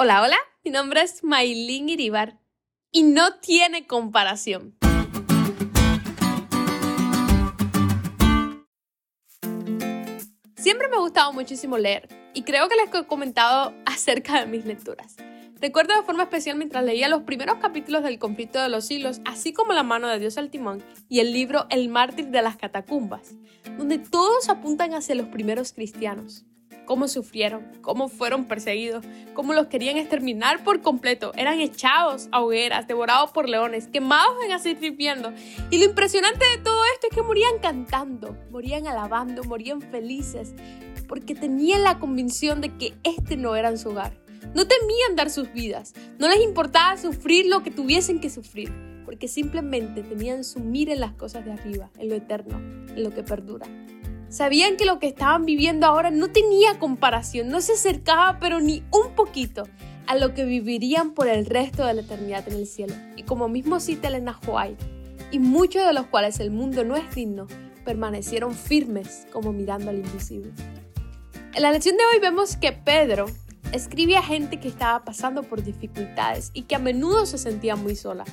Hola, hola, mi nombre es Maylin Iribar y no tiene comparación. Siempre me ha gustado muchísimo leer y creo que les he comentado acerca de mis lecturas. Recuerdo de forma especial mientras leía los primeros capítulos del Conflicto de los Siglos, así como La mano de Dios al timón y el libro El mártir de las catacumbas, donde todos apuntan hacia los primeros cristianos cómo sufrieron, cómo fueron perseguidos, cómo los querían exterminar por completo. Eran echados a hogueras, devorados por leones, quemados en aceite hirviendo. Y lo impresionante de todo esto es que morían cantando, morían alabando, morían felices, porque tenían la convicción de que este no era su hogar. No temían dar sus vidas, no les importaba sufrir lo que tuviesen que sufrir, porque simplemente tenían su mira en las cosas de arriba, en lo eterno, en lo que perdura. Sabían que lo que estaban viviendo ahora no tenía comparación, no se acercaba pero ni un poquito a lo que vivirían por el resto de la eternidad en el cielo. Y como mismo cita Elena y muchos de los cuales el mundo no es digno, permanecieron firmes como mirando al invisible. En la lección de hoy vemos que Pedro escribe a gente que estaba pasando por dificultades y que a menudo se sentía muy sola.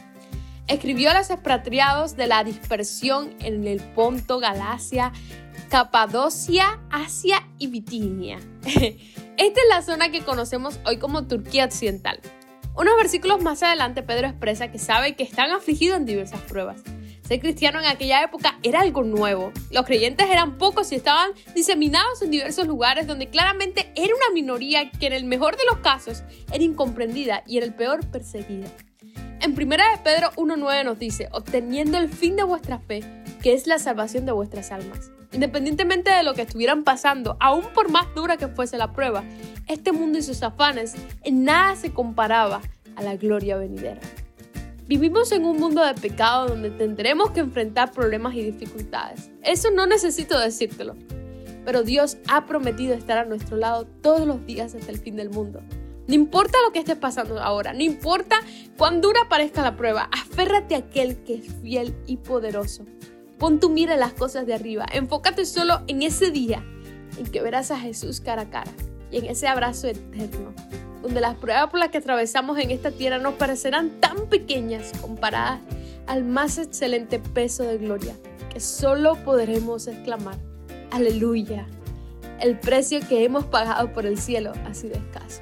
Escribió a los expatriados de la dispersión en el Ponto, Galacia, Capadocia, Asia y Bitinia. Esta es la zona que conocemos hoy como Turquía Occidental. Unos versículos más adelante Pedro expresa que sabe que están afligidos en diversas pruebas. Ser cristiano en aquella época era algo nuevo. Los creyentes eran pocos y estaban diseminados en diversos lugares donde claramente era una minoría que en el mejor de los casos era incomprendida y en el peor perseguida. En 1 de Pedro 1.9 nos dice, obteniendo el fin de vuestra fe, que es la salvación de vuestras almas. Independientemente de lo que estuvieran pasando, aún por más dura que fuese la prueba, este mundo y sus afanes en nada se comparaba a la gloria venidera. Vivimos en un mundo de pecado donde tendremos que enfrentar problemas y dificultades. Eso no necesito decírtelo. Pero Dios ha prometido estar a nuestro lado todos los días hasta el fin del mundo. No importa lo que estés pasando ahora, no importa cuán dura parezca la prueba, aférrate a aquel que es fiel y poderoso. Pon tu mira en las cosas de arriba, enfócate solo en ese día en que verás a Jesús cara a cara y en ese abrazo eterno, donde las pruebas por las que atravesamos en esta tierra nos parecerán tan pequeñas comparadas al más excelente peso de gloria que solo podremos exclamar, aleluya, el precio que hemos pagado por el cielo ha sido escaso.